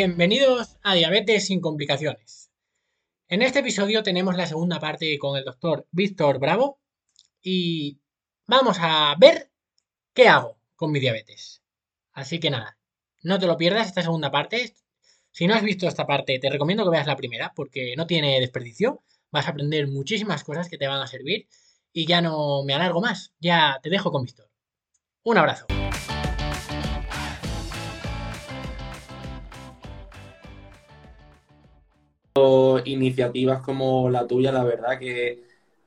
Bienvenidos a Diabetes sin complicaciones. En este episodio tenemos la segunda parte con el doctor Víctor Bravo y vamos a ver qué hago con mi diabetes. Así que nada, no te lo pierdas esta segunda parte. Si no has visto esta parte, te recomiendo que veas la primera porque no tiene desperdicio. Vas a aprender muchísimas cosas que te van a servir y ya no me alargo más. Ya te dejo con Víctor. Un abrazo. Iniciativas como la tuya, la verdad que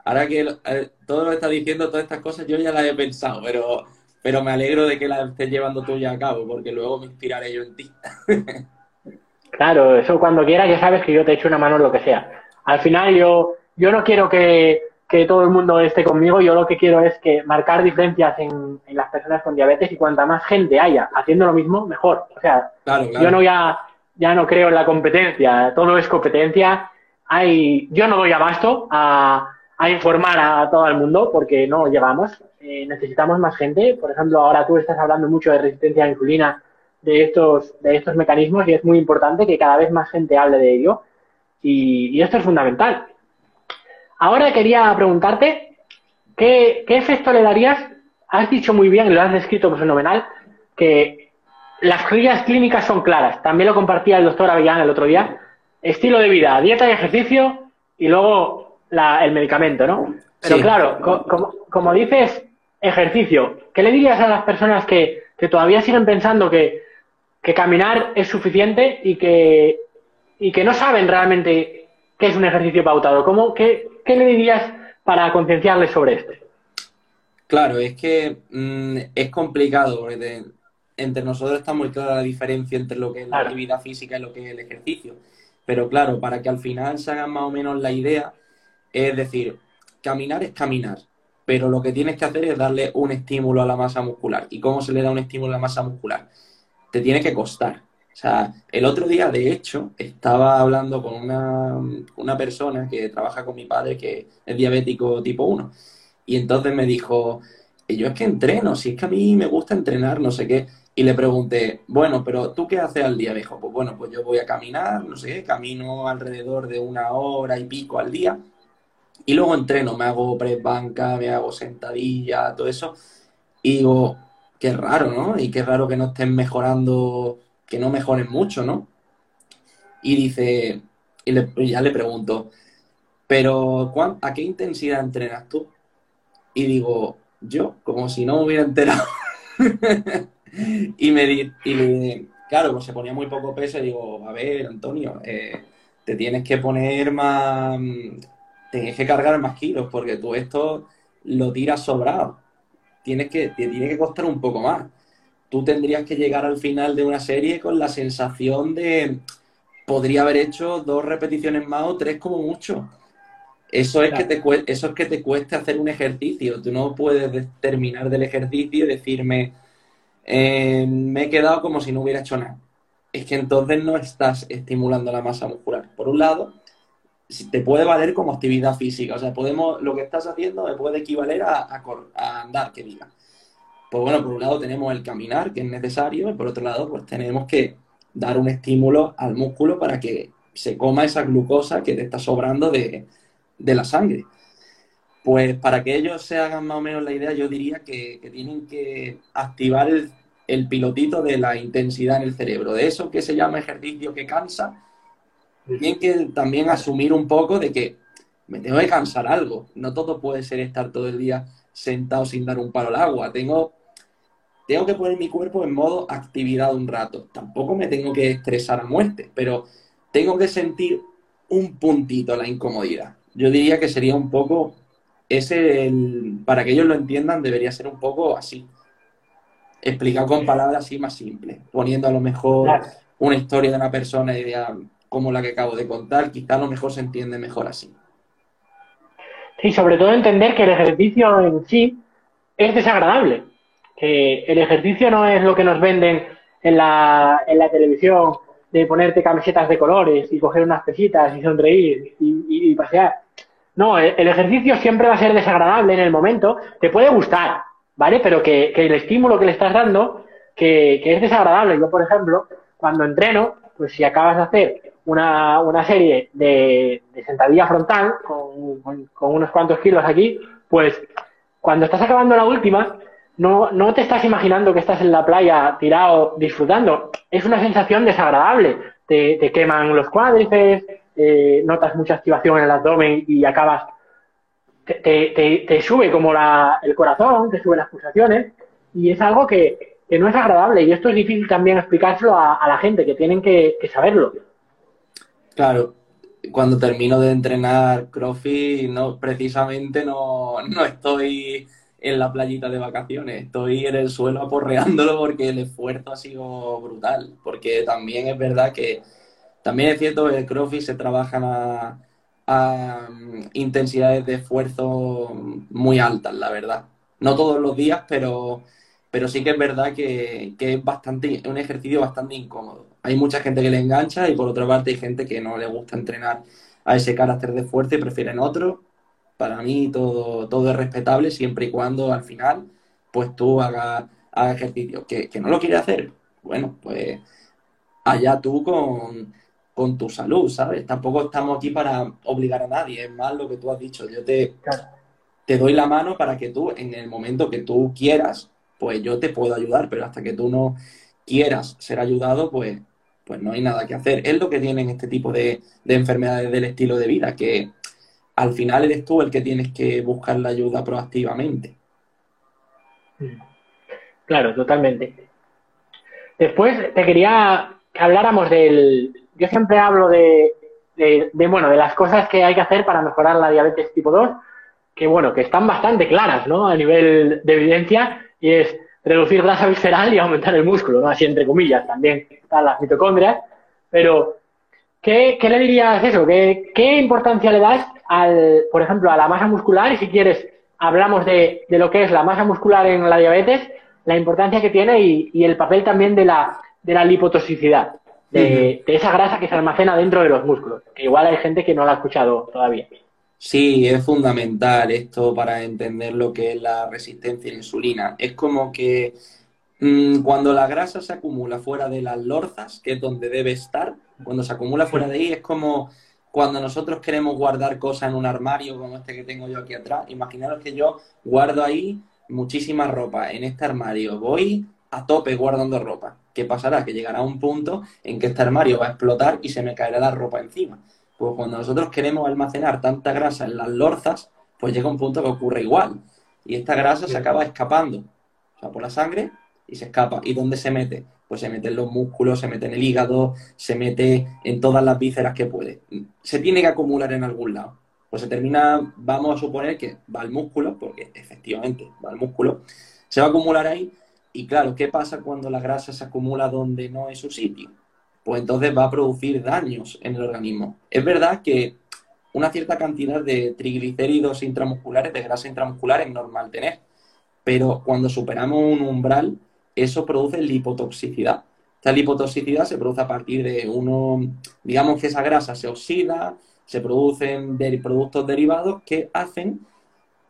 ahora que eh, todo lo que estás diciendo, todas estas cosas, yo ya las he pensado, pero, pero me alegro de que las estés llevando tú ya a cabo, porque luego me inspiraré yo en ti. claro, eso cuando quieras ya sabes que yo te echo una mano en lo que sea. Al final yo, yo no quiero que, todo el mundo esté conmigo, yo lo que quiero es que marcar diferencias en, las personas con diabetes y cuanta más gente haya haciendo lo mismo, mejor. O sea, yo no voy a ya no creo en la competencia, todo es competencia. Hay, yo no doy abasto a, a informar a todo el mundo porque no llegamos. Eh, necesitamos más gente. Por ejemplo, ahora tú estás hablando mucho de resistencia a insulina, de estos, de estos mecanismos y es muy importante que cada vez más gente hable de ello. Y, esto es fundamental. Ahora quería preguntarte, ¿qué, ¿qué efecto le darías? Has dicho muy bien, lo has descrito fenomenal, que las guías clínicas son claras. También lo compartía el doctor Avellán el otro día. Estilo de vida, dieta y ejercicio y luego el medicamento, ¿no? Pero claro, como, dices, ejercicio, ¿qué le dirías a las personas que, todavía siguen pensando que, caminar es suficiente y que, y que no saben realmente qué es un ejercicio pautado? ¿Cómo, qué, le dirías para concienciarles sobre esto? Claro, es que mm, es complicado entre nosotros está muy clara la diferencia entre lo que es la actividad física y lo que es el ejercicio. Pero claro, para que al final se hagan más o menos la idea, es decir, caminar es caminar, pero lo que tienes que hacer es darle un estímulo a la masa muscular. ¿Y cómo se le da un estímulo a la masa muscular? Te tiene que costar. O sea, el otro día, de hecho, estaba hablando con una, una persona que trabaja con mi padre, que es diabético tipo 1. Y entonces me dijo, yo es que entreno, si es que a mí me gusta entrenar, no sé qué. Y le pregunté, bueno, pero ¿tú qué haces al día? Me dijo, pues bueno, pues yo voy a caminar, no sé, camino alrededor de una hora y pico al día. Y luego entreno, me hago press banca, me hago sentadilla, todo eso. Y digo, qué raro, ¿no? Y qué raro que no estén mejorando, que no mejoren mucho, ¿no? Y dice, y, ya le pregunto, pero ¿a qué intensidad entrenas tú? Y digo, yo, como si no me hubiera enterado. y me y claro, pues se ponía muy poco peso y digo, a ver, Antonio, eh, te tienes que poner más, tienes que cargar más kilos porque tú esto lo tiras sobrado. Tienes que, te tiene que costar un poco más. Tú tendrías que llegar al final de una serie con la sensación de podría haber hecho dos repeticiones más o tres como mucho. Eso es, que te, eso es que te cueste hacer un ejercicio. Tú no puedes terminar del ejercicio y decirme, eh, me he quedado como si no hubiera hecho nada. Es que entonces no estás estimulando la masa muscular. Por un lado, te puede valer como actividad física. O sea, podemos, lo que estás haciendo me puede equivaler a, andar, que diga. Pues bueno, por un lado tenemos el caminar, que es necesario, y por otro lado, pues tenemos que dar un estímulo al músculo para que se coma esa glucosa que te está sobrando de, de la sangre. Pues para que ellos se hagan más o menos la idea, yo diría que, tienen que activar el, pilotito de la intensidad en el cerebro, de eso que se llama ejercicio que cansa. Tienen que también asumir un poco de que me tengo que cansar algo. No todo puede ser estar todo el día sentado sin dar un palo al agua. Tengo, tengo que poner mi cuerpo en modo actividad un rato. Tampoco me tengo que estresar a muerte, pero tengo que sentir un puntito la incomodidad. Yo diría que sería un poco ese, para que ellos lo entiendan, debería ser un poco así. Explicado con palabras así más simples, poniendo a lo mejor una historia de una persona idea como la que acabo de contar, quizá a lo mejor se entiende mejor así. Sí, sobre todo entender que el ejercicio en sí es desagradable, que el ejercicio no es lo que nos venden en la, en la televisión de ponerte camisetas de colores y coger unas pesitas y sonreír y pasear. No, el, ejercicio siempre va a ser desagradable en el momento. Te puede gustar, ¿vale? Pero que, el estímulo que le estás dando, que, es desagradable. Yo, por ejemplo, cuando entreno, pues si acabas de hacer una, una serie de, de sentadilla frontal con unos cuantos kilos aquí, pues cuando estás acabando la última, no, no te estás imaginando que estás en la playa tirado disfrutando. Es una sensación desagradable. Te, te queman los cuádriceps, eh, notas mucha activación en el abdomen y acabas. Te, te, te sube como la, el corazón, te suben las pulsaciones y es algo que, que, no es agradable. Y esto es difícil también explicárselo a, la gente, que tienen que, que saberlo. Claro, cuando termino de entrenar CrossFit, no, precisamente no, no estoy en la playita de vacaciones, estoy en el suelo aporreándolo porque el esfuerzo ha sido brutal, porque también es verdad que, también es cierto que el CrossFit se trabajan a, a intensidades de esfuerzo muy altas, la verdad. No todos los días, pero, pero sí que es verdad que, que es bastante, un ejercicio bastante incómodo. Hay mucha gente que le engancha y por otra parte hay gente que no le gusta entrenar a ese carácter de fuerza y prefieren otro para mí todo, todo es respetable siempre y cuando al final pues tú hagas, ejercicio. ¿Que, ¿Que, no lo quieres hacer? Bueno, pues allá tú con, con, tu salud, ¿sabes? Tampoco estamos aquí para obligar a nadie, es más lo que tú has dicho. Yo te, te doy la mano para que tú, en el momento que tú quieras, pues yo te puedo ayudar, pero hasta que tú no quieras ser ayudado, pues, pues no hay nada que hacer. Es lo que tienen este tipo de, de enfermedades del estilo de vida, que al final eres tú el que tienes que buscar la ayuda proactivamente. Claro, totalmente. Después te quería que habláramos del... Yo siempre hablo de, de, bueno, de las cosas que hay que hacer para mejorar la diabetes tipo 2, que bueno, que están bastante claras, ¿no? A nivel de evidencia, y es reducir grasa visceral y aumentar el músculo, ¿no? Así entre comillas, también están las mitocondrias, pero ¿qué, qué le dirías eso? ¿Qué, ¿Qué importancia le das al, por ejemplo, a la masa muscular y si quieres hablamos de, de, lo que es la masa muscular en la diabetes, la importancia que tiene y, y el papel también de la, de la lipotoxicidad, de, esa grasa que se almacena dentro de los músculos, que igual hay gente que no la ha escuchado todavía. Sí, es fundamental esto para entender lo que es la resistencia a la insulina. Es como que mmm, cuando la grasa se acumula fuera de las lorzas, que es donde debe estar, cuando se acumula fuera de ahí, es como cuando nosotros queremos guardar cosas en un armario como este que tengo yo aquí atrás, imaginaros que yo guardo ahí muchísima ropa en este armario, voy a tope guardando ropa. ¿Qué pasará? Que llegará un punto en que este armario va a explotar y se me caerá la ropa encima. Pues cuando nosotros queremos almacenar tanta grasa en las lorzas, pues llega un punto que ocurre igual. Y esta grasa se acaba escapando, o sea, por la sangre y se escapa. ¿Y dónde se mete? pues se mete en los músculos, se mete en el hígado, se mete en todas las vísceras que puede. Se tiene que acumular en algún lado. Pues se termina, vamos a suponer que va al músculo, porque efectivamente va al músculo, se va a acumular ahí. Y claro, ¿qué pasa cuando la grasa se acumula donde no es su sitio? Pues entonces va a producir daños en el organismo. Es verdad que una cierta cantidad de triglicéridos intramusculares, de grasa intramuscular, es normal tener. Pero cuando superamos un umbral, eso produce lipotoxicidad. Esta lipotoxicidad se produce a partir de uno, digamos que esa grasa se oxida, se producen productos derivados que hacen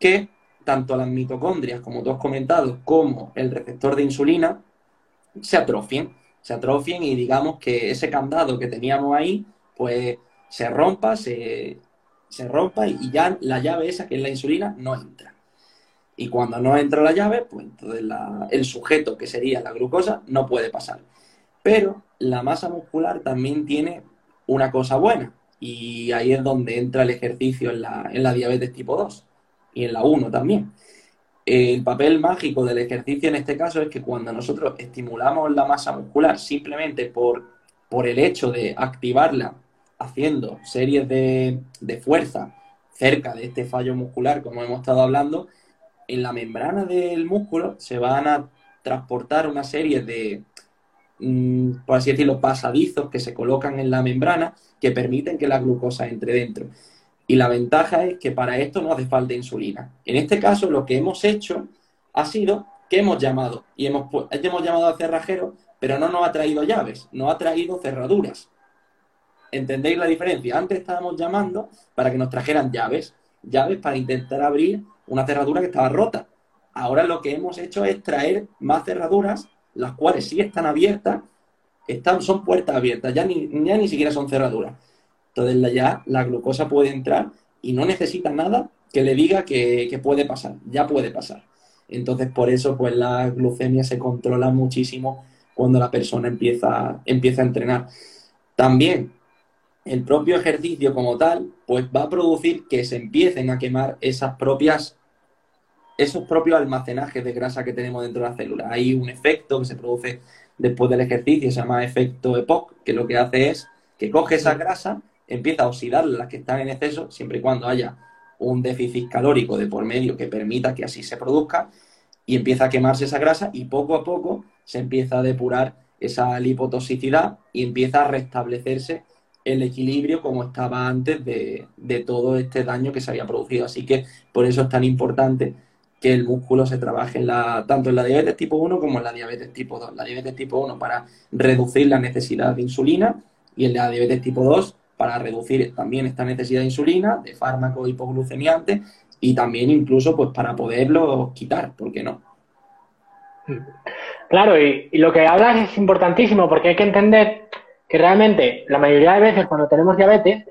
que tanto las mitocondrias, como tú has comentado, como el receptor de insulina se atrofien, se atrofien y digamos que ese candado que teníamos ahí, pues se rompa, se, se rompa y ya la llave esa que es la insulina no entra. Y cuando no entra la llave, pues entonces la, el sujeto, que sería la glucosa, no puede pasar. Pero la masa muscular también tiene una cosa buena. Y ahí es donde entra el ejercicio en la, en la diabetes tipo 2 y en la 1 también. El papel mágico del ejercicio en este caso es que cuando nosotros estimulamos la masa muscular simplemente por, por el hecho de activarla haciendo series de, de fuerza cerca de este fallo muscular, como hemos estado hablando, en la membrana del músculo se van a transportar una serie de, mmm, por así decirlo, pasadizos que se colocan en la membrana que permiten que la glucosa entre dentro. Y la ventaja es que para esto no hace falta insulina. En este caso, lo que hemos hecho ha sido que hemos llamado, y hemos, hemos llamado al cerrajero, pero no nos ha traído llaves, nos ha traído cerraduras. ¿Entendéis la diferencia? Antes estábamos llamando para que nos trajeran llaves, llaves para intentar abrir una cerradura que estaba rota. Ahora lo que hemos hecho es traer más cerraduras, las cuales sí están abiertas, están, son puertas abiertas, ya ni, ya ni siquiera son cerraduras. Entonces ya la glucosa puede entrar y no necesita nada que le diga que, puede pasar, ya puede pasar. Entonces por eso pues la glucemia se controla muchísimo cuando la persona empieza, empieza a entrenar. También el propio ejercicio como tal, pues va a producir que se empiecen a quemar esas propias, esos propios almacenajes de grasa que tenemos dentro de la célula. Hay un efecto que se produce después del ejercicio, se llama efecto EPOC, que lo que hace es que coge esa grasa, empieza a oxidar las que están en exceso, siempre y cuando haya un déficit calórico de por medio que permita que así se produzca, y empieza a quemarse esa grasa y poco a poco se empieza a depurar esa lipotoxicidad y empieza a restablecerse el equilibrio como estaba antes de, todo este daño que se había producido. Así que por eso es tan importante que el músculo se trabaje tanto en la diabetes tipo 1 como en la diabetes tipo 2. La diabetes tipo 1 para reducir la necesidad de insulina y en la diabetes tipo 2 para reducir también esta necesidad de insulina, de fármacos hipoglucemiantes y también incluso pues para poderlo quitar, ¿por qué no? Claro, y, y lo que hablas es importantísimo porque hay que entender que realmente la mayoría de veces cuando tenemos diabetes,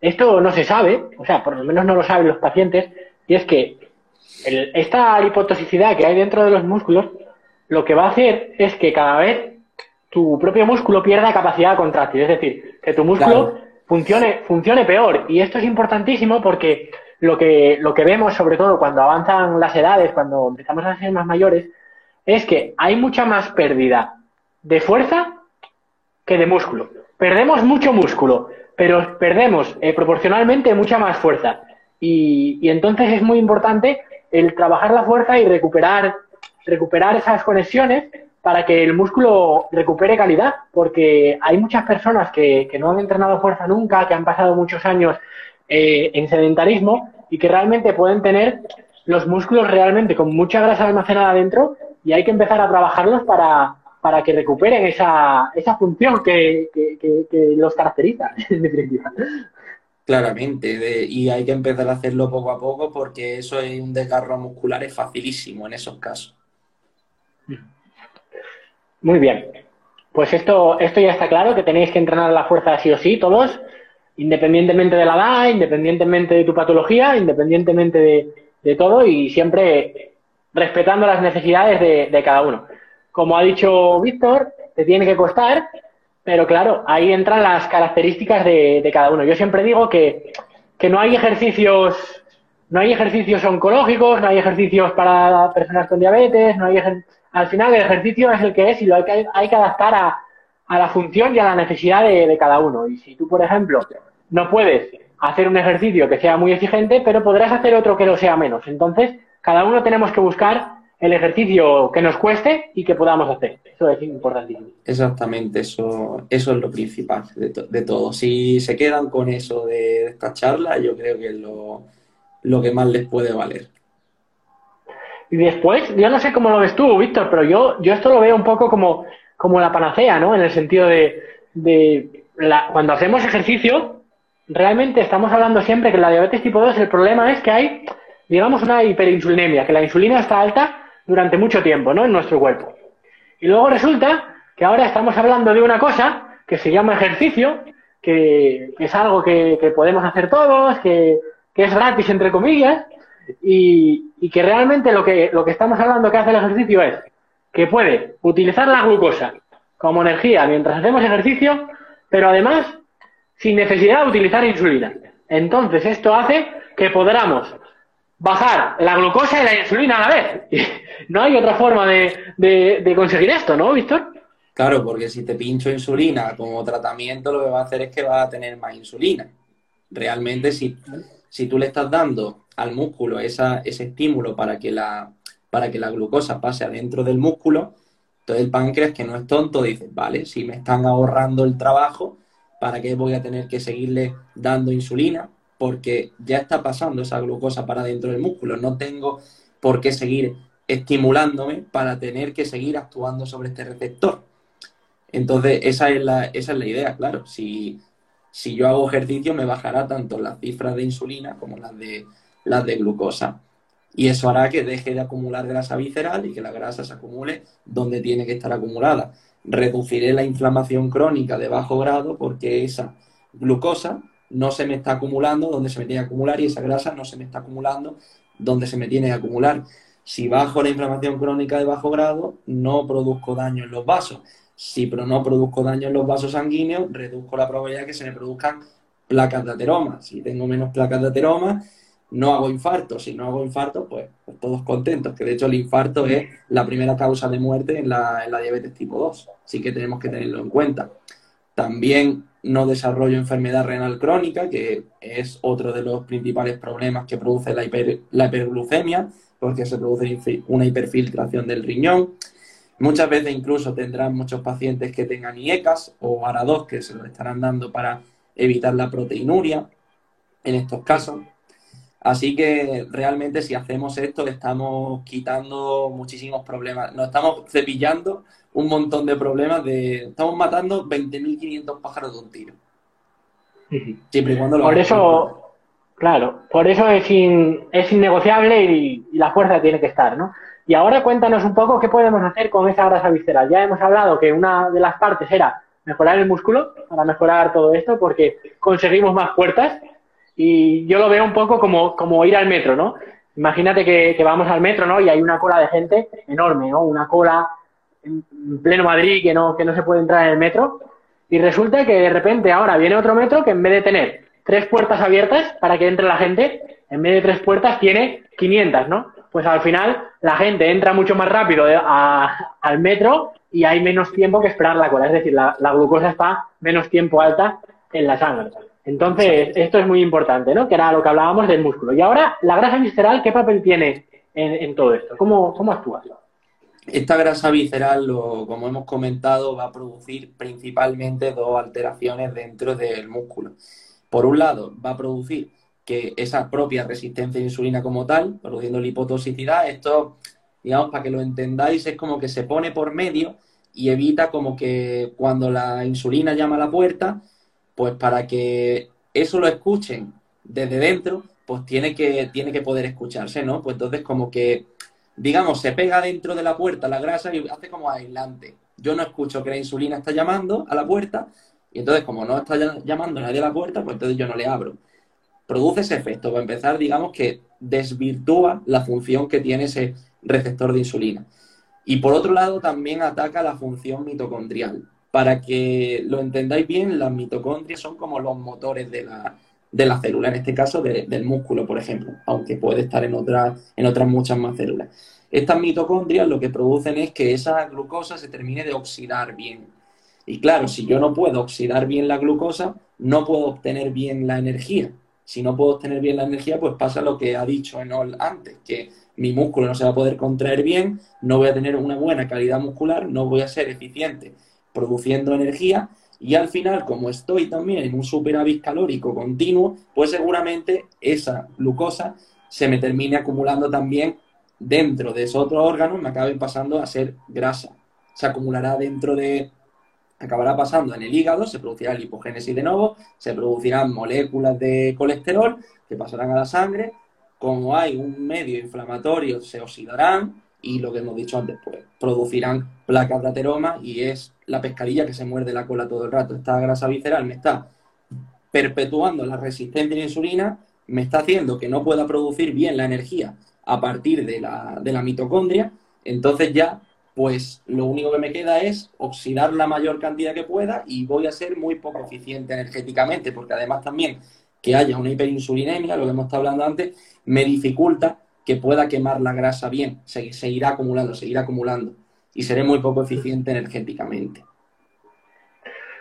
esto no se sabe, o sea, por lo menos no lo saben los pacientes, y es que esta lipotoxicidad que hay dentro de los músculos, lo que va a hacer es que cada vez tu propio músculo pierda capacidad contráctil, es decir, que tu músculo funcione, funcione peor. Y esto es importantísimo porque lo que, lo que vemos, sobre todo cuando avanzan las edades, cuando empezamos a ser más mayores, es que hay mucha más pérdida de fuerza que de músculo. Perdemos mucho músculo, pero perdemos eh, proporcionalmente mucha más fuerza. Y, y, entonces es muy importante el trabajar la fuerza y recuperar, recuperar esas conexiones para que el músculo recupere calidad, porque hay muchas personas que, que no han entrenado fuerza nunca, que han pasado muchos años eh, en sedentarismo y que realmente pueden tener los músculos realmente con mucha grasa almacenada dentro y hay que empezar a trabajarlos para, para que recuperen esa, esa función que, los caracteriza, en definitiva. Claramente, y hay que empezar a hacerlo poco a poco porque eso es un desgarro muscular es facilísimo en esos casos. Muy bien. Pues esto, esto ya está claro, que tenéis que entrenar la fuerza sí o sí, todos, independientemente de la edad, independientemente de tu patología, independientemente de, todo y siempre respetando las necesidades de cada uno como ha dicho Víctor, te tiene que costar, pero claro, ahí entran las características de, cada uno. Yo siempre digo que, no hay ejercicios, no hay ejercicios oncológicos, no hay ejercicios para personas con diabetes, no hay al final el ejercicio es el que es y lo hay que, hay que adaptar a, la función y a la necesidad de, de cada uno. Y si tú, por ejemplo, no puedes hacer un ejercicio que sea muy exigente, pero podrás hacer otro que lo sea menos. Entonces, cada uno tenemos que buscar el ejercicio que nos cueste y que podamos hacer. Eso es importantísimo. Exactamente, eso, eso es lo principal de, todo. Si se quedan con eso de esta charla, yo creo que es lo, que más les puede valer. Y después, yo no sé cómo lo ves tú, Víctor, pero yo, yo esto lo veo un poco como, como la panacea, ¿no? En el sentido de, de la, cuando hacemos ejercicio, realmente estamos hablando siempre que la diabetes tipo 2 el problema es que hay, digamos, una hiperinsulinemia, que la insulina está alta durante mucho tiempo, ¿no? En nuestro cuerpo. Y luego resulta que ahora estamos hablando de una cosa que se llama ejercicio, que, es algo que, podemos hacer todos, que, es gratis, entre comillas, y, que realmente lo que, lo que estamos hablando que hace el ejercicio es que puede utilizar la glucosa como energía mientras hacemos ejercicio, pero además sin necesidad de utilizar insulina. Entonces esto hace que podamos bajar la glucosa y la insulina a la vez. no hay otra forma de, conseguir esto, ¿no, Víctor? Claro, porque si te pincho insulina como tratamiento, lo que va a hacer es que va a tener más insulina. Realmente, si, si tú le estás dando al músculo esa, ese estímulo para que, la, para que la glucosa pase adentro del músculo, entonces el páncreas, que no es tonto, dice, vale, si me están ahorrando el trabajo, ¿para qué voy a tener que seguirle dando insulina? porque ya está pasando esa glucosa para dentro del músculo. No tengo por qué seguir estimulándome para tener que seguir actuando sobre este receptor. Entonces, esa es la, esa es la idea, claro. Si, si yo hago ejercicio, me bajará tanto las cifras de insulina como las de, las de glucosa. Y eso hará que deje de acumular grasa visceral y que la grasa se acumule donde tiene que estar acumulada. Reduciré la inflamación crónica de bajo grado porque esa glucosa no se me está acumulando donde se me tiene que acumular y esa grasa no se me está acumulando donde se me tiene que acumular. Si bajo la inflamación crónica de bajo grado, no produzco daño en los vasos. Si no produzco daño en los vasos sanguíneos, reduzco la probabilidad de que se me produzcan placas de ateroma. Si tengo menos placas de ateroma, no hago infarto. Si no hago infarto, pues, pues, todos contentos. Que de hecho el infarto es la primera causa de muerte en la, en la diabetes tipo 2. Así que tenemos que tenerlo en cuenta. También no desarrollo enfermedad renal crónica, que es otro de los principales problemas que produce la, la hiperglucemia, porque se produce una hiperfiltración del riñón. Muchas veces incluso tendrán muchos pacientes que tengan IECAS o ARA2 que se lo estarán dando para evitar la proteinuria en estos casos. Así que realmente si hacemos esto le estamos quitando muchísimos problemas, nos estamos cepillando un montón de problemas de... Estamos matando 20.500 pájaros de un tiro. Siempre y cuando lo Por eso, claro, por eso es, es innegociable y, la fuerza tiene que estar, ¿no? Y ahora cuéntanos un poco qué podemos hacer con esa grasa visceral. Ya hemos hablado que una de las partes era mejorar el músculo, para mejorar todo esto, porque conseguimos más puertas y yo lo veo un poco como, como ir al metro, ¿no? Imagínate que, vamos al metro, ¿no? Y hay una cola de gente enorme, ¿no? Una cola en pleno Madrid que no, que no se puede entrar en el metro. Y resulta que de repente ahora viene otro metro que en vez de tener tres puertas abiertas para que entre la gente, en vez de tres puertas tiene 500, ¿no? Pues al final la gente entra mucho más rápido al metro y hay menos tiempo que esperar la cola. Es decir, la, la glucosa está menos tiempo alta en la sangre. Entonces, esto es muy importante, ¿no? Que era lo que hablábamos del músculo. Y ahora, la grasa visceral, ¿qué papel tiene en, todo esto? ¿Cómo, cómo actúa? Esta grasa visceral, como hemos comentado, va a producir principalmente dos alteraciones dentro del músculo. Por un lado, va a producir que esa propia resistencia a insulina como tal, produciendo lipotoxicidad, esto, digamos, para que lo entendáis, es como que se pone por medio y evita como que cuando la insulina llama a la puerta, pues para que eso lo escuchen desde dentro, pues tiene que, tiene que poder escucharse, ¿no? Pues entonces como que, digamos, se pega dentro de la puerta la grasa y hace como aislante. Yo no escucho que la insulina está llamando a la puerta y entonces como no está llamando nadie a la puerta, pues entonces yo no le abro. Produce ese efecto, para empezar, digamos que desvirtúa la función que tiene ese receptor de insulina. Y por otro lado, también ataca la función mitocondrial. Para que lo entendáis bien, las mitocondrias son como los motores de la, de la célula, en este caso del músculo, por ejemplo, aunque puede estar en, otras en otras muchas más células. Estas mitocondrias lo que producen es que esa glucosa se termine de oxidar bien. Y claro, si yo no puedo oxidar bien la glucosa, no puedo obtener bien la energía. Si no puedo obtener bien la energía, pues pasa lo que ha dicho Enol antes, que mi músculo no se va a poder contraer bien, no voy a tener una buena calidad muscular, no voy a ser eficiente produciendo energía y al final, como estoy también en un superávit calórico continuo, pues seguramente esa glucosa se me termine acumulando también dentro de esos otros órganos, me acabe pasando a ser grasa. Se acumulará dentro de, acabará pasando en el hígado, se producirá lipogénesis de nuevo, se producirán moléculas de colesterol que pasarán a la sangre. Como hay un medio inflamatorio, se oxidarán y lo que hemos dicho antes, pues producirán placas de ateroma y es la pescadilla que se muerde la cola todo el rato. Esta grasa visceral me está perpetuando la resistencia a la insulina, me está haciendo que no pueda producir bien la energía a partir de la, de la mitocondria, entonces ya pues lo único que me queda es oxidar la mayor cantidad que pueda y voy a ser muy poco eficiente energéticamente, porque además también que haya una hiperinsulinemia, lo que hemos estado hablando antes, me dificulta que pueda quemar la grasa bien, se, seguirá acumulando, seguirá acumulando y seré muy poco eficiente energéticamente.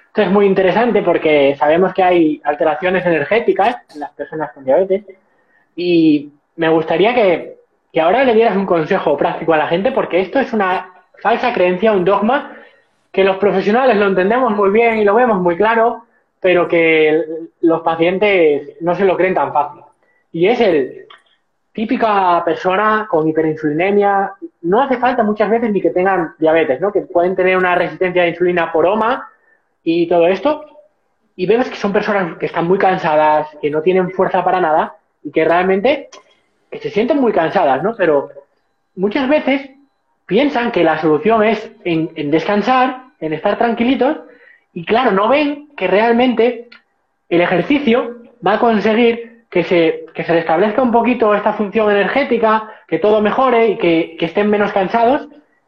Esto es muy interesante porque sabemos que hay alteraciones energéticas en las personas con diabetes y me gustaría que, que ahora le dieras un consejo práctico a la gente porque esto es una falsa creencia, un dogma que los profesionales lo entendemos muy bien y lo vemos muy claro, pero que los pacientes no se lo creen tan fácil. Y es el típica persona con hiperinsulinemia, no hace falta muchas veces ni que tengan diabetes, ¿no? Que pueden tener una resistencia a insulina por OMA y todo esto. Y vemos que son personas que están muy cansadas, que no tienen fuerza para nada y que realmente que se sienten muy cansadas, ¿no? Pero muchas veces piensan que la solución es en, descansar, en estar tranquilitos, y claro, no ven que realmente el ejercicio va a conseguir que se, que se restablezca un poquito esta función energética, que todo mejore y que, estén menos cansados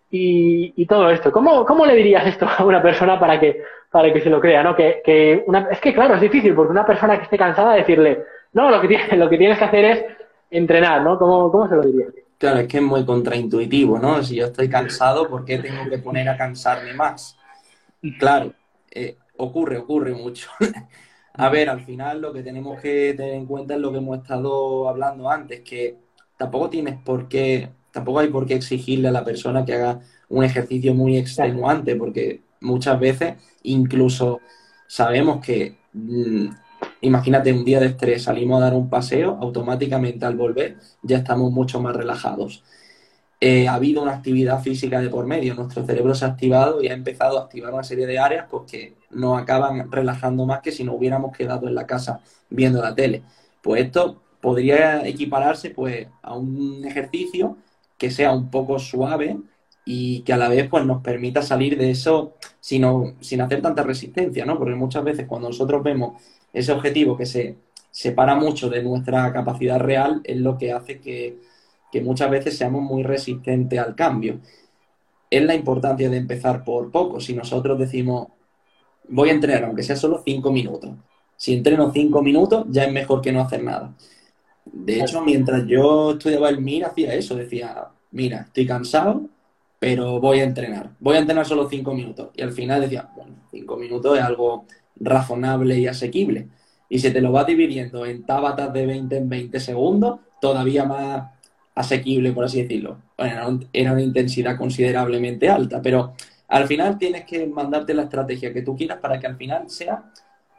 y, todo esto. ¿Cómo, ¿Cómo, le dirías esto a una persona para que, para que se lo crea? ¿no? Que, que una, es que, claro, es difícil porque una persona que esté cansada decirle, no, lo que, tiene, lo que tienes que hacer es entrenar, ¿no? ¿Cómo, cómo se lo dirías? Claro, es que es muy contraintuitivo, ¿no? Si yo estoy cansado, ¿por qué tengo que poner a cansarme más? Claro, eh, ocurre, ocurre mucho. a ver, al final lo que tenemos que tener en cuenta es lo que hemos estado hablando antes, que tampoco tienes por qué, tampoco hay por qué exigirle a la persona que haga un ejercicio muy extenuante, porque muchas veces incluso sabemos que mmm, imagínate un día de estrés, salimos a dar un paseo, automáticamente al volver ya estamos mucho más relajados. Eh, ha habido una actividad física de por medio, nuestro cerebro se ha activado y ha empezado a activar una serie de áreas pues, que nos acaban relajando más que si nos hubiéramos quedado en la casa viendo la tele. Pues esto podría equipararse pues, a un ejercicio que sea un poco suave y que a la vez pues, nos permita salir de eso sin, sin hacer tanta resistencia, ¿no? Porque muchas veces cuando nosotros vemos ese objetivo que se separa mucho de nuestra capacidad real es lo que hace que, que muchas veces seamos muy resistentes al cambio. Es la importancia de empezar por poco. Si nosotros decimos, voy a entrenar, aunque sea solo cinco minutos. Si entreno cinco minutos, ya es mejor que no hacer nada. De hecho, mientras yo estudiaba el MIR, hacía eso. Decía, mira, estoy cansado, pero voy a entrenar. Voy a entrenar solo cinco minutos. Y al final decía, bueno, cinco minutos es algo razonable y asequible. Y si te lo vas dividiendo en tábatas de 20 en 20 segundos, todavía más asequible, por así decirlo. Bueno, era una intensidad considerablemente alta, pero al final tienes que mandarte la estrategia que tú quieras para que al final sea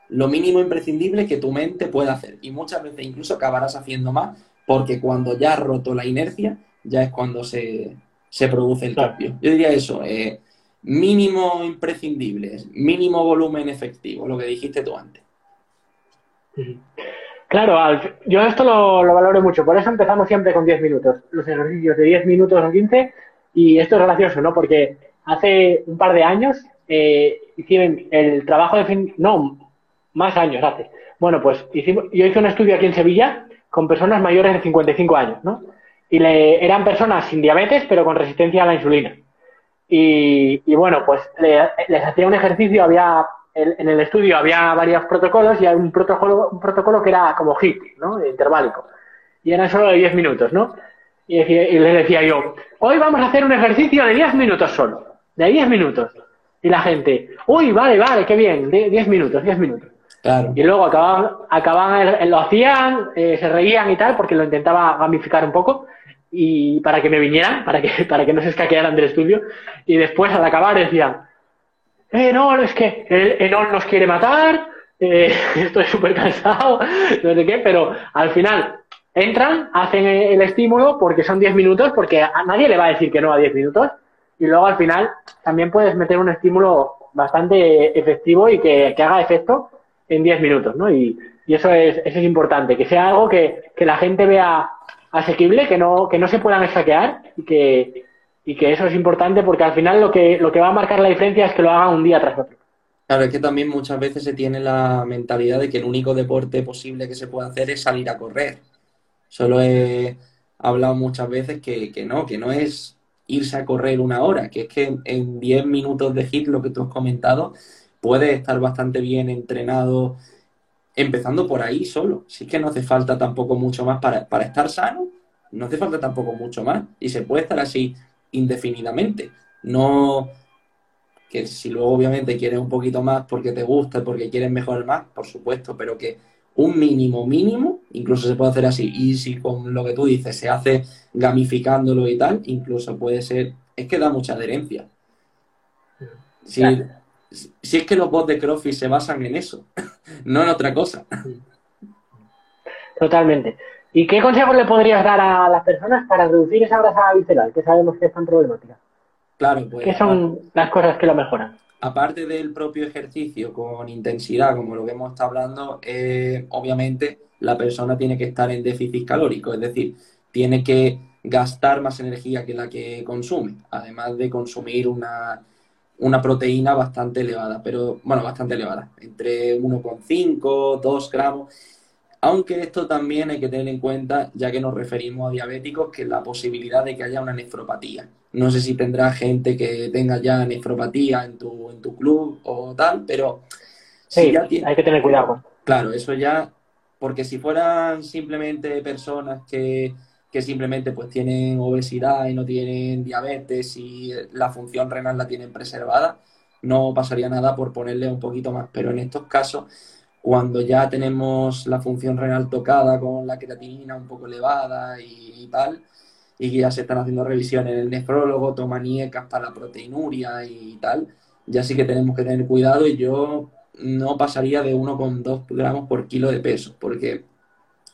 lo mínimo imprescindible que tu mente pueda hacer. Y muchas veces incluso acabarás haciendo más, porque cuando ya has roto la inercia, ya es cuando se, se produce el cambio. Yo diría eso, eh, mínimo imprescindibles, mínimo volumen efectivo, lo que dijiste tú antes. Claro, yo esto lo, lo, valoro mucho, por eso empezamos siempre con 10 minutos, los ejercicios de 10 minutos o 15, y esto es gracioso, ¿no? Porque hace un par de años eh, hicieron el trabajo de fin, no, más años hace. Bueno, pues hicimos, yo hice un estudio aquí en Sevilla con personas mayores de 55 años, ¿no? Y le, eran personas sin diabetes, pero con resistencia a la insulina. Y, y bueno, pues le, les hacía un ejercicio, había en el estudio había varios protocolos y hay un protocolo, un protocolo que era como HIT, ¿no? Interválico. Y eran solo de 10 minutos, ¿no? Y, decía, y, les decía yo, hoy vamos a hacer un ejercicio de 10 minutos solo. De 10 minutos. Y la gente, uy, vale, vale, qué bien, 10 minutos, 10 minutos. Claro. Y luego acababan, acababan lo hacían, eh, se reían y tal, porque lo intentaba gamificar un poco y para que me vinieran, para que, para que no se escaquearan del estudio. Y después al acabar decían, eh, no, es que Enol nos quiere matar, eh, estoy súper cansado, no sé qué, pero al final entran, hacen el estímulo porque son 10 minutos, porque a nadie le va a decir que no a 10 minutos, y luego al final también puedes meter un estímulo bastante efectivo y que, que haga efecto en 10 minutos, ¿no? Y, y, eso, es, eso es importante, que sea algo que, que la gente vea asequible, que no, que no se puedan saquear y que, y que eso es importante porque al final lo que, lo que va a marcar la diferencia es que lo hagan un día tras otro. Claro, es que también muchas veces se tiene la mentalidad de que el único deporte posible que se puede hacer es salir a correr. Solo he hablado muchas veces que, que no, que no es irse a correr una hora, que es que en 10 minutos de hit, lo que tú has comentado, puedes estar bastante bien entrenado, empezando por ahí solo. Si es que no hace falta tampoco mucho más para, para estar sano, no hace falta tampoco mucho más. Y se puede estar así indefinidamente. No que si luego obviamente quieres un poquito más porque te gusta, porque quieres mejorar más, por supuesto, pero que un mínimo mínimo, incluso se puede hacer así. Y si con lo que tú dices se hace gamificándolo y tal, incluso puede ser, es que da mucha adherencia. Si, si es que los bots de CrossFit se basan en eso, no en otra cosa. Totalmente. ¿Y qué consejos le podrías dar a las personas para reducir esa grasa visceral, que sabemos que es tan problemática? Claro, pues. ¿Qué son las cosas que lo mejoran? Aparte del propio ejercicio con intensidad, como lo que hemos estado hablando, eh, obviamente la persona tiene que estar en déficit calórico, es decir, tiene que gastar más energía que la que consume, además de consumir una, una proteína bastante elevada, pero bueno, bastante elevada, entre 1,5, 2 gramos. Aunque esto también hay que tener en cuenta, ya que nos referimos a diabéticos, que la posibilidad de que haya una nefropatía. No sé si tendrá gente que tenga ya nefropatía en tu, en tu club o tal, pero... Sí, hay que tener cuidado. Claro, eso ya, porque si fueran simplemente personas que, que simplemente pues tienen obesidad y no tienen diabetes y la función renal la tienen preservada, no pasaría nada por ponerle un poquito más. Pero en estos casos cuando ya tenemos la función renal tocada con la creatinina un poco elevada y, tal, y ya se están haciendo revisiones en el nefrólogo, toma niecas para la proteinuria y tal, ya sí que tenemos que tener cuidado y yo no pasaría de 1,2 gramos por kilo de peso, porque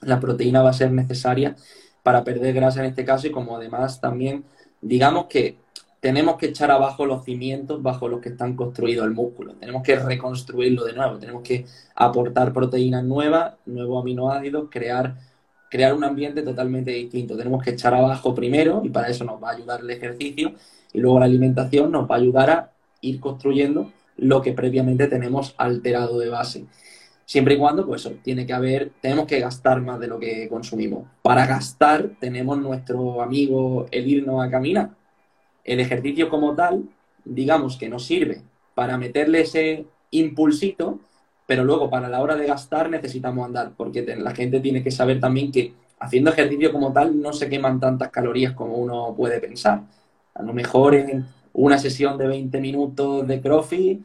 la proteína va a ser necesaria para perder grasa en este caso y como además también, digamos que tenemos que echar abajo los cimientos bajo los que están construidos el músculo. Tenemos que reconstruirlo de nuevo. Tenemos que aportar proteínas nuevas, nuevos aminoácidos, crear, crear un ambiente totalmente distinto. Tenemos que echar abajo primero y para eso nos va a ayudar el ejercicio y luego la alimentación nos va a ayudar a ir construyendo lo que previamente tenemos alterado de base. Siempre y cuando, pues eso, tiene que haber, tenemos que gastar más de lo que consumimos. Para gastar tenemos nuestro amigo el irnos a caminar el ejercicio como tal, digamos que nos sirve para meterle ese impulsito, pero luego para la hora de gastar necesitamos andar, porque la gente tiene que saber también que haciendo ejercicio como tal no se queman tantas calorías como uno puede pensar. A lo mejor en una sesión de 20 minutos de CrossFit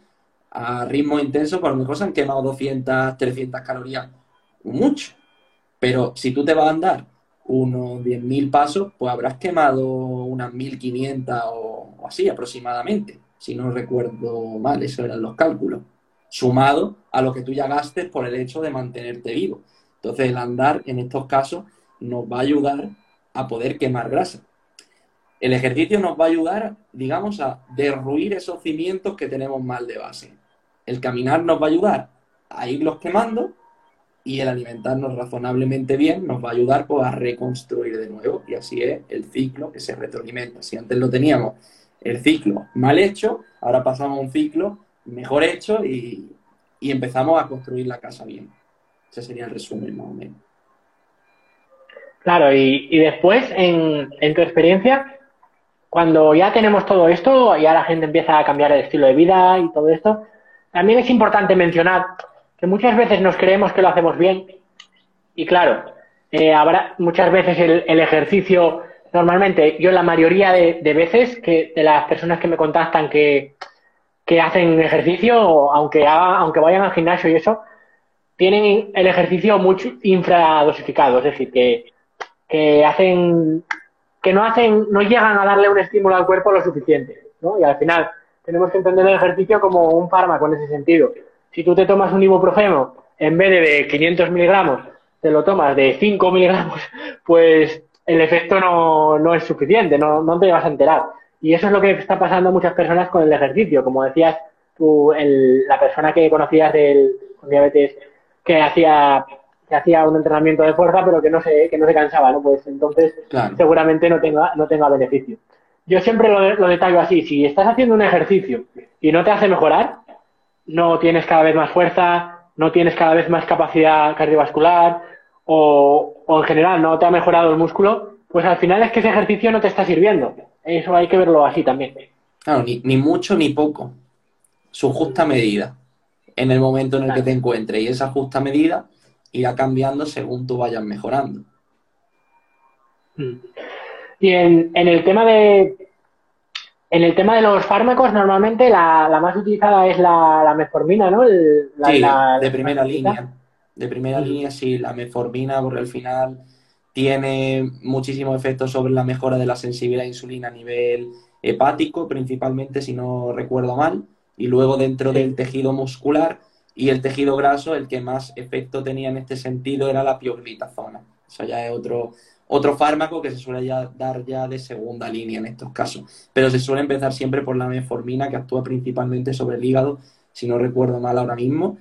a ritmo intenso, por lo mejor se han quemado 200, 300 calorías, mucho. Pero si tú te vas a andar unos 10.000 pasos, pues habrás quemado unas 1.500 o, o, así aproximadamente, si no recuerdo mal, eso eran los cálculos, sumado a lo que tú ya gastes por el hecho de mantenerte vivo. Entonces el andar en estos casos nos va a ayudar a poder quemar grasa. El ejercicio nos va a ayudar, digamos, a derruir esos cimientos que tenemos mal de base. El caminar nos va a ayudar a irlos quemando y el alimentarnos razonablemente bien nos va a ayudar pues, a reconstruir de nuevo. Y así es el ciclo que se retroalimenta. Si antes lo teníamos el ciclo mal hecho, ahora pasamos a un ciclo mejor hecho y, empezamos a construir la casa bien. Ese sería el resumen más o menos. Claro, y, después, en, en, tu experiencia, cuando ya tenemos todo esto, ya la gente empieza a cambiar el estilo de vida y todo esto, también es importante mencionar que muchas veces nos creemos que lo hacemos bien. Y claro, eh, muchas veces el, ejercicio, normalmente yo la mayoría de, veces que de las personas que me contactan que, que hacen ejercicio, aunque, aunque vayan al gimnasio y eso, tienen el ejercicio mucho infradosificado, es decir, que, que hacen que no hacen, no llegan a darle un estímulo al cuerpo lo suficiente, ¿no? Y al final tenemos que entender el ejercicio como un fármaco en ese sentido si tú te tomas un ibuprofeno, en vez de 500 miligramos, te lo tomas de 5 miligramos, pues el efecto no, es suficiente, no, no, te vas a enterar. Y eso es lo que está pasando a muchas personas con el ejercicio. Como decías tú, la persona que conocías del, con diabetes que hacía que hacía un entrenamiento de fuerza pero que no se, que no se cansaba, ¿no? Pues entonces seguramente no tenga, no tenga beneficio. Yo siempre lo, lo detallo así, si estás haciendo un ejercicio y no te hace mejorar, no tienes cada vez más fuerza, no tienes cada vez más capacidad cardiovascular o, en general no te ha mejorado el músculo, pues al final es que ese ejercicio no te está sirviendo. Eso hay que verlo así también. Claro, ni, ni mucho ni poco. Su justa medida en el momento en el que te encuentres. Y esa justa medida irá cambiando según tú vayas mejorando. Mm. Y en, en el tema de, en el tema de los fármacos, normalmente la, más utilizada es la, metformina, ¿no? sí, de primera línea. De primera línea, sí, la metformina, porque al final tiene muchísimo efecto sobre la mejora de la sensibilidad a insulina a nivel hepático, principalmente, si no recuerdo mal, y luego dentro del tejido muscular y el tejido graso, el que más efecto tenía en este sentido era la pioglitazona. Eso ya es otro, otro fármaco que se suele ya dar ya de segunda línea en estos casos. Pero se suele empezar siempre por la metformina, que actúa principalmente sobre el hígado, si no recuerdo mal ahora mismo.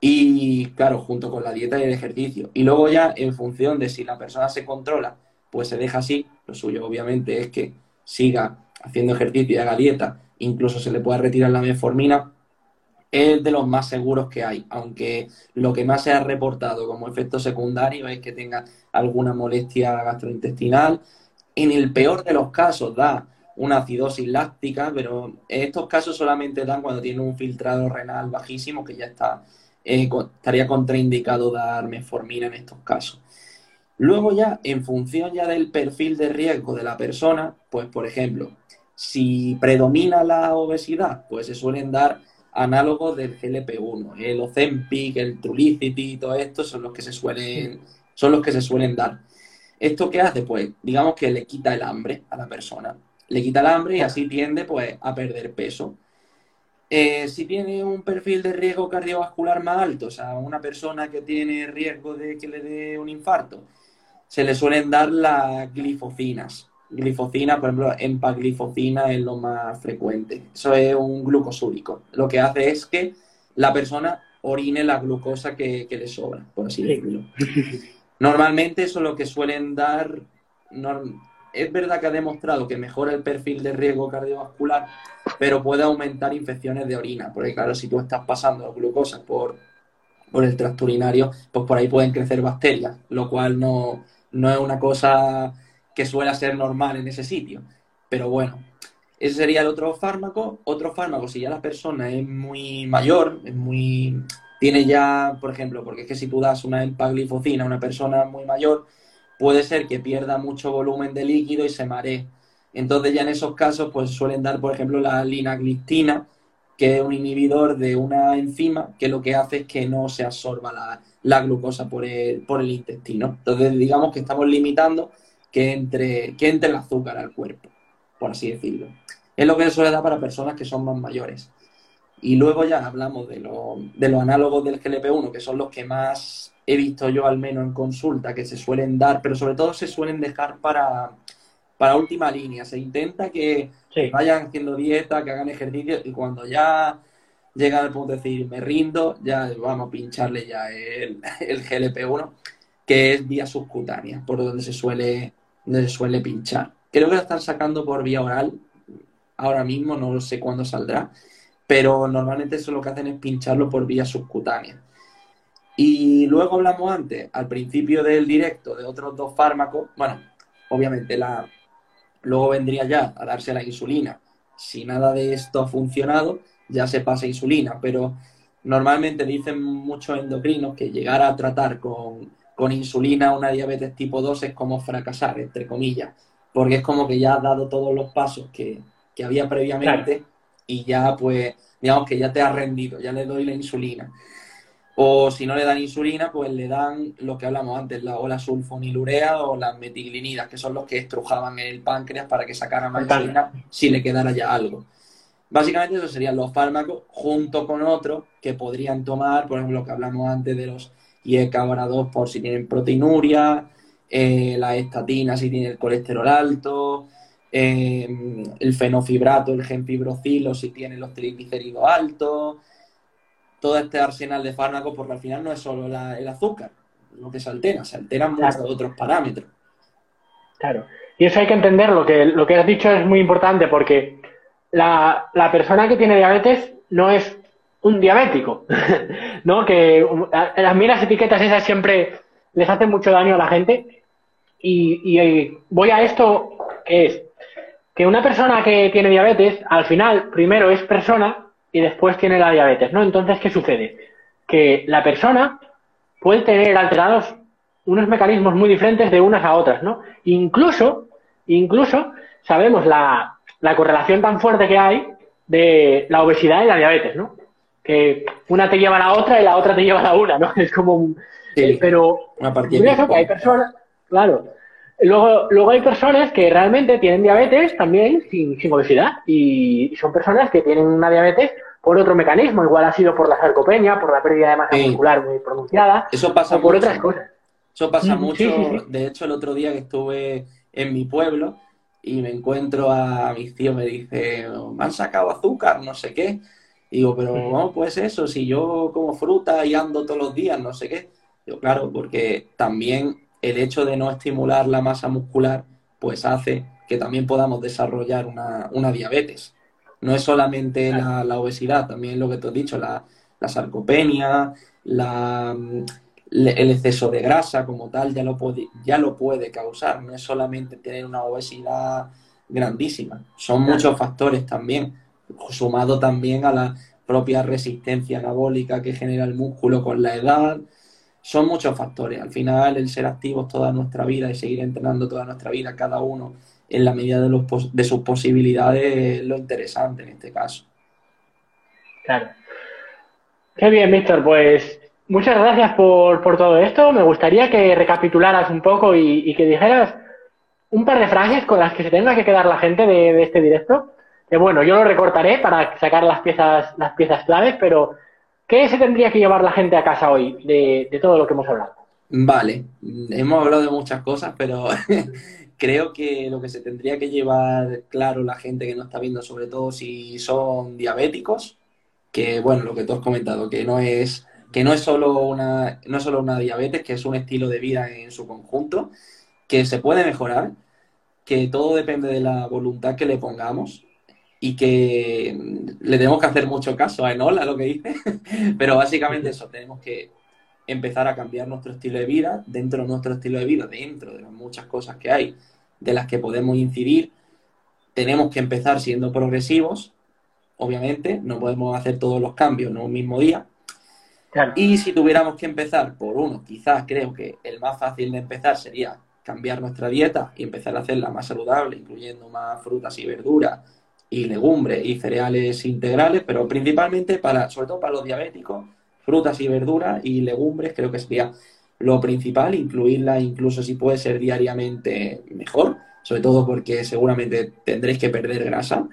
Y claro, junto con la dieta y el ejercicio. Y luego ya, en función de si la persona se controla pues se deja así. Lo suyo, obviamente, es que siga haciendo ejercicio y haga dieta, incluso se le pueda retirar la metformina, es de los más seguros que hay, aunque lo que más se ha reportado como efecto secundario es que tenga alguna molestia gastrointestinal. En el peor de los casos da una acidosis láctica, pero estos casos solamente dan cuando tiene un filtrado renal bajísimo, que ya está, eh, estaría contraindicado dar metformina en estos casos. Luego ya, en función ya del perfil de riesgo de la persona, pues por ejemplo, si predomina la obesidad, pues se suelen dar análogos del GLP-1, el Ozempic, el Trulicity, todo esto son los que se suelen, son los que se suelen dar. ¿Esto qué hace? Pues digamos que le quita el hambre a la persona le quita el hambre y así tiende pues a perder peso. Eh, si tiene un perfil de riesgo cardiovascular más alto, o sea, una persona que tiene riesgo de que le dé un infarto, se le suelen dar las glifocinas. Glifocina, por ejemplo, empaglifocina es lo más frecuente. Eso es un glucosúrico. Lo que hace es que la persona orine la glucosa que, le sobra, por así decirlo. Normalmente eso es lo que suelen dar es verdad que ha demostrado que mejora el perfil de riesgo cardiovascular, pero puede aumentar infecciones de orina, porque claro, si tú estás pasando glucosa por, por el tracto urinario, pues por ahí pueden crecer bacterias, lo cual no, no es una cosa que suele ser normal en ese sitio. Pero bueno, ese sería el otro fármaco. Otro fármaco, si ya la persona es muy mayor, es muy tiene ya, por ejemplo, porque es que si tú das una empaglifocina a una persona muy mayor, puede ser que pierda mucho volumen de líquido y se maree. Entonces ya en esos casos pues suelen dar, por ejemplo, la linaglistina, que es un inhibidor de una enzima que lo que hace es que no se absorba la, glucosa por el, por el intestino. Entonces digamos que estamos limitando que entre, que entre el azúcar al cuerpo, por así decirlo. Es lo que se suele dar para personas que son más mayores. Y luego ya hablamos de, de los análogos del GLP-1, que son los que más he visto yo al menos en consulta que se suelen dar, pero sobre todo se suelen dejar para, para última línea. Se intenta que vayan haciendo dieta, que hagan ejercicio y cuando ya llegan al punto de decir me rindo, ya vamos a pincharle ya el, el GLP-1, que es vía subcutánea, por donde se suele, donde se suele pinchar. Creo que lo están sacando por vía oral, ahora mismo no sé cuándo saldrá, pero normalmente eso lo que hacen es pincharlo por vía subcutánea. Y luego hablamos antes, al principio del directo, de otros dos fármacos. Bueno, obviamente la, luego vendría ya a darse la insulina. Si nada de esto ha funcionado, ya se pasa insulina, pero normalmente dicen muchos endocrinos que llegar a tratar con, insulina una diabetes tipo 2 es como fracasar, entre comillas, porque es como que ya has dado todos los pasos que, había previamente y ya pues, digamos que ya te has rendido, ya le doy la insulina. O si no le dan insulina, pues le dan lo que hablamos antes, la, o la sulfonilurea o las metiglinidas, que son los que estrujaban el páncreas para que sacara más insulina si le quedara ya algo. Básicamente esos serían los fármacos junto con otros que podrían tomar, por ejemplo, lo que hablamos antes de los IECA 2 por si tienen proteinuria, eh, la estatina si tienen el colesterol alto, eh, el fenofibrato, el genfibrocilo si tienen los triglicéridos altos, todo este arsenal de fármacos, porque al final no es solo el azúcar lo que se altera, se alteran muchos otros parámetros. Claro. Y eso hay que entender, lo que, lo que has dicho es muy importante porque la, persona que tiene diabetes no es un diabético, ¿no? Que mí las etiquetas esas siempre les hacen mucho daño a la gente y, y voy a esto que es que una persona que tiene diabetes al final primero es persona y después tiene la diabetes, ¿no? Entonces, ¿qué sucede? Que la persona puede tener alterados unos mecanismos muy diferentes de unas a otras, ¿no? Incluso, incluso sabemos la, correlación tan fuerte que hay de la obesidad y la diabetes, ¿no? Que una te lleva a la otra y la otra te lleva a la una, ¿no? Es como un... pero una curioso que hay personas, claro, Luego, luego hay personas que realmente tienen diabetes también sin, sin obesidad y son personas que tienen una diabetes por otro mecanismo, igual ha sido por la sarcopenia, por la pérdida de masa muscular muy pronunciada, Eso pasa o por otras cosas. Eso pasa mm, mucho. de hecho, el otro día que estuve en mi pueblo y me encuentro a mis tíos, me dice, me han sacado azúcar, no sé qué. Digo, pero ¿cómo pues eso? Si yo como fruta y ando todos los días, no sé qué. Digo, claro, porque también el hecho de no estimular la masa muscular, pues hace que también podamos desarrollar una, diabetes. No es solamente la, obesidad, también lo que te has dicho, la, sarcopenia, la, el exceso de grasa como tal ya lo, puede, ya lo puede causar. No es solamente tener una obesidad grandísima, son muchos factores también, sumado también a la propia resistencia anabólica que genera el músculo con la edad. Son muchos factores. Al final, el ser activos toda nuestra vida y seguir entrenando toda nuestra vida, cada uno en la medida de, los, de sus posibilidades, es lo interesante en este caso. Claro. Qué bien, Víctor. Pues muchas gracias por, todo esto. Me gustaría que recapitularas un poco y, que dijeras un par de frases con las que se tenga que quedar la gente de este directo bueno, yo lo recortaré para sacar las piezas, las piezas claves, pero ¿qué se tendría que llevar la gente a casa hoy de, todo lo que hemos hablado? Vale, hemos hablado de muchas cosas, pero creo que lo que se tendría que llevar claro la gente que no está viendo, sobre todo si son diabéticos, que bueno, lo que tú has comentado, que no es que no es solo una no es solo una diabetes, que es un estilo de vida en su conjunto, que se puede mejorar, que todo depende de la voluntad que le pongamos y que le tenemos que hacer mucho caso a Enola, lo que dice, pero básicamente eso, tenemos que empezar a cambiar nuestro estilo de vida, dentro de nuestro estilo de vida, dentro de las muchas cosas que hay, de las que podemos incidir, tenemos que empezar siendo progresivos, obviamente, no podemos hacer todos los cambios en un mismo día. Y si tuviéramos que empezar por uno, quizás creo que el más fácil de empezar sería cambiar nuestra dieta y empezar a hacerla más saludable, incluyendo más frutas y verduras, y legumbres y cereales integrales, pero principalmente para, sobre todo para los diabéticos, frutas y verduras y legumbres creo que sería lo principal, incluirla incluso si puede ser diariamente mejor, sobre todo porque seguramente tendréis que perder grasa,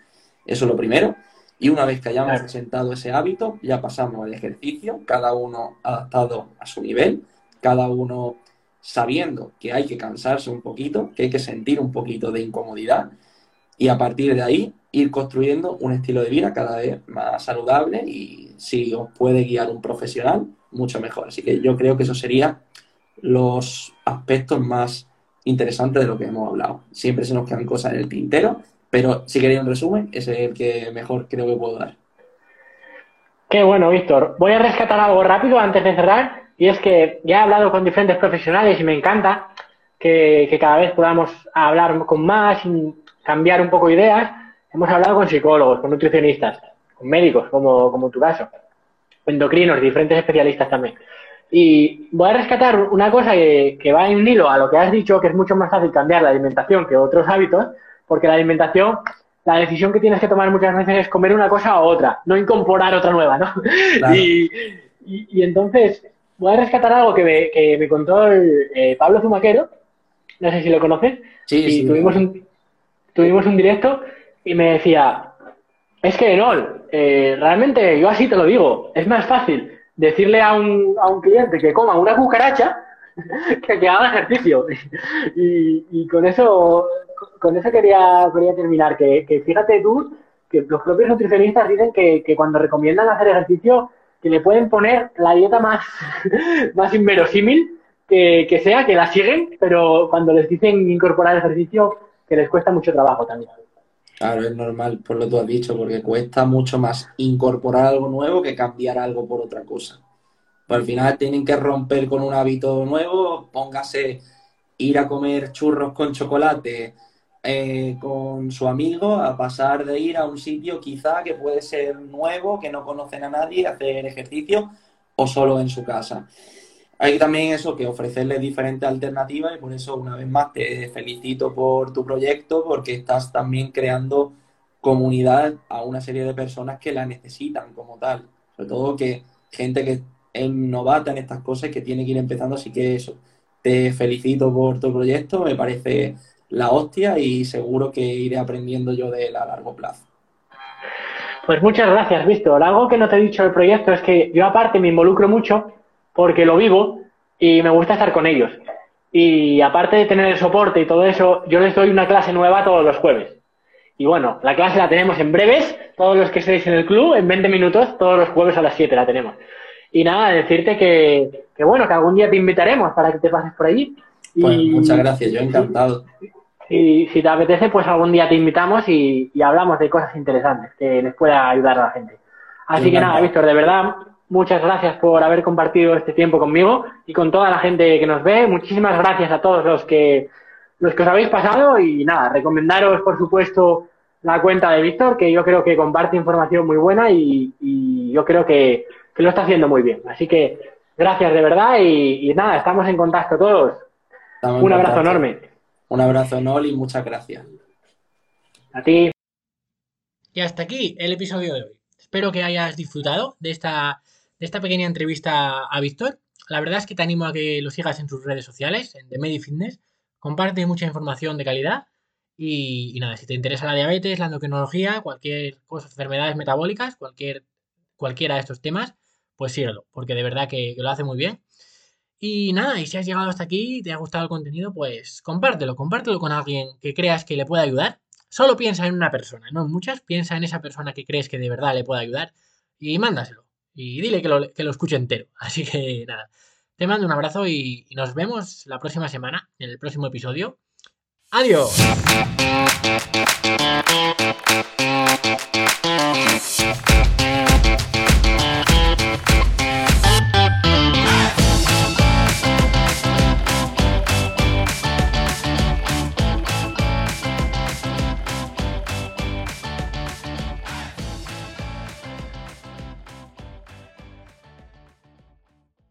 eso es lo primero. Y una vez que hayamos presentado ese hábito, ya pasamos al ejercicio, cada uno adaptado a su nivel, cada uno sabiendo que hay que cansarse un poquito, que hay que sentir un poquito de incomodidad, y a partir de ahí ir construyendo un estilo de vida cada vez más saludable y si os puede guiar un profesional, mucho mejor. Así que yo creo que eso serían los aspectos más interesantes de lo que hemos hablado. Siempre se nos quedan cosas en el tintero, pero si queréis un resumen, ese es el que mejor creo que puedo dar. Qué bueno, Víctor. Voy a rescatar algo rápido antes de cerrar, y es que ya he hablado con diferentes profesionales y me encanta que, cada vez podamos hablar con más cambiar un poco ideas Hemos hablado con psicólogos, con nutricionistas, con médicos, como, como en tu caso, endocrinos, diferentes especialistas también. Y voy a rescatar una cosa que, va en hilo a lo que has dicho, que es mucho más fácil cambiar la alimentación que otros hábitos, porque la alimentación, la decisión que tienes que tomar muchas veces es comer una cosa u otra, no incorporar otra nueva, ¿no? Y, y, entonces, voy a rescatar algo que me, que me contó eh, Pablo Zumaquero, no sé si lo conoces, sí, y sí, tuvimos, un, tuvimos un directo y me decía, es que no, eh, realmente yo así te lo digo, es más fácil decirle a un, a un cliente que coma una cucaracha que que haga ejercicio. y, y, con eso con eso quería, quería terminar, que, que, fíjate tú que los propios nutricionistas dicen que, que cuando recomiendan hacer ejercicio que le pueden poner la dieta más, más inverosímil que, que sea, que la siguen, pero cuando les dicen incorporar ejercicio, que les cuesta mucho trabajo también. Claro, es normal, por lo que tú has dicho, porque cuesta mucho más incorporar algo nuevo que cambiar algo por otra cosa. Pues al final tienen que romper con un hábito nuevo, póngase ir a comer churros con chocolate eh, con su amigo, a pasar de ir a un sitio quizá que puede ser nuevo, que no conocen a nadie, hacer ejercicio o solo en su casa hay también eso, que ofrecerles diferentes alternativas y por eso una vez más te felicito por tu proyecto porque estás también creando comunidad a una serie de personas que la necesitan como tal. Sobre todo que gente que es novata en estas cosas y que tiene que ir empezando, así que eso, te felicito por tu proyecto, me parece la hostia y seguro que iré aprendiendo yo de él a largo plazo. Pues muchas gracias, Víctor. Algo que no te he dicho del proyecto es que yo aparte me involucro mucho porque lo vivo y me gusta estar con ellos. Y aparte de tener el soporte y todo eso, yo les doy una clase nueva todos los jueves. Y bueno, la clase la tenemos en breves, todos los que estéis en el club, en 20 minutos, todos los jueves a las 7 la tenemos. Y nada, decirte que, que bueno, que algún día te invitaremos para que te pases por allí. Pues muchas gracias, yo encantado. Y si te apetece, pues algún día te invitamos y, hablamos de cosas interesantes que les pueda ayudar a la gente. Así que nada, Víctor, de verdad, muchas gracias por haber compartido este tiempo conmigo y con toda la gente que nos ve. Muchísimas gracias a todos los que los que os habéis pasado y nada, recomendaros por supuesto la cuenta de Víctor, que yo creo que comparte información muy buena y, yo creo que, lo está haciendo muy bien. Así que gracias de verdad y, nada, estamos en contacto todos. Un abrazo enorme. Un abrazo, Nol, y muchas gracias. A ti. Y hasta aquí el episodio de hoy. Espero que hayas disfrutado de esta, esta pequeña entrevista a Víctor. La verdad es que te animo a que lo sigas en sus redes sociales, en The Medi Fitness. Comparte mucha información de calidad. Y, nada, si te interesa la diabetes, la endocrinología, cualquier cosa, enfermedades metabólicas, cualquier, cualquiera de estos temas, pues síguelo, porque de verdad que, que lo hace muy bien. Y nada, y si has llegado hasta aquí y te ha gustado el contenido, pues compártelo, compártelo con alguien que creas que le pueda ayudar. Solo piensa en una persona, no en muchas, piensa en esa persona que crees que de verdad le puede ayudar y mándaselo. Y dile que lo, que lo escuche entero. Así que nada, te mando un abrazo y nos vemos la próxima semana, en el próximo episodio. ¡Adiós!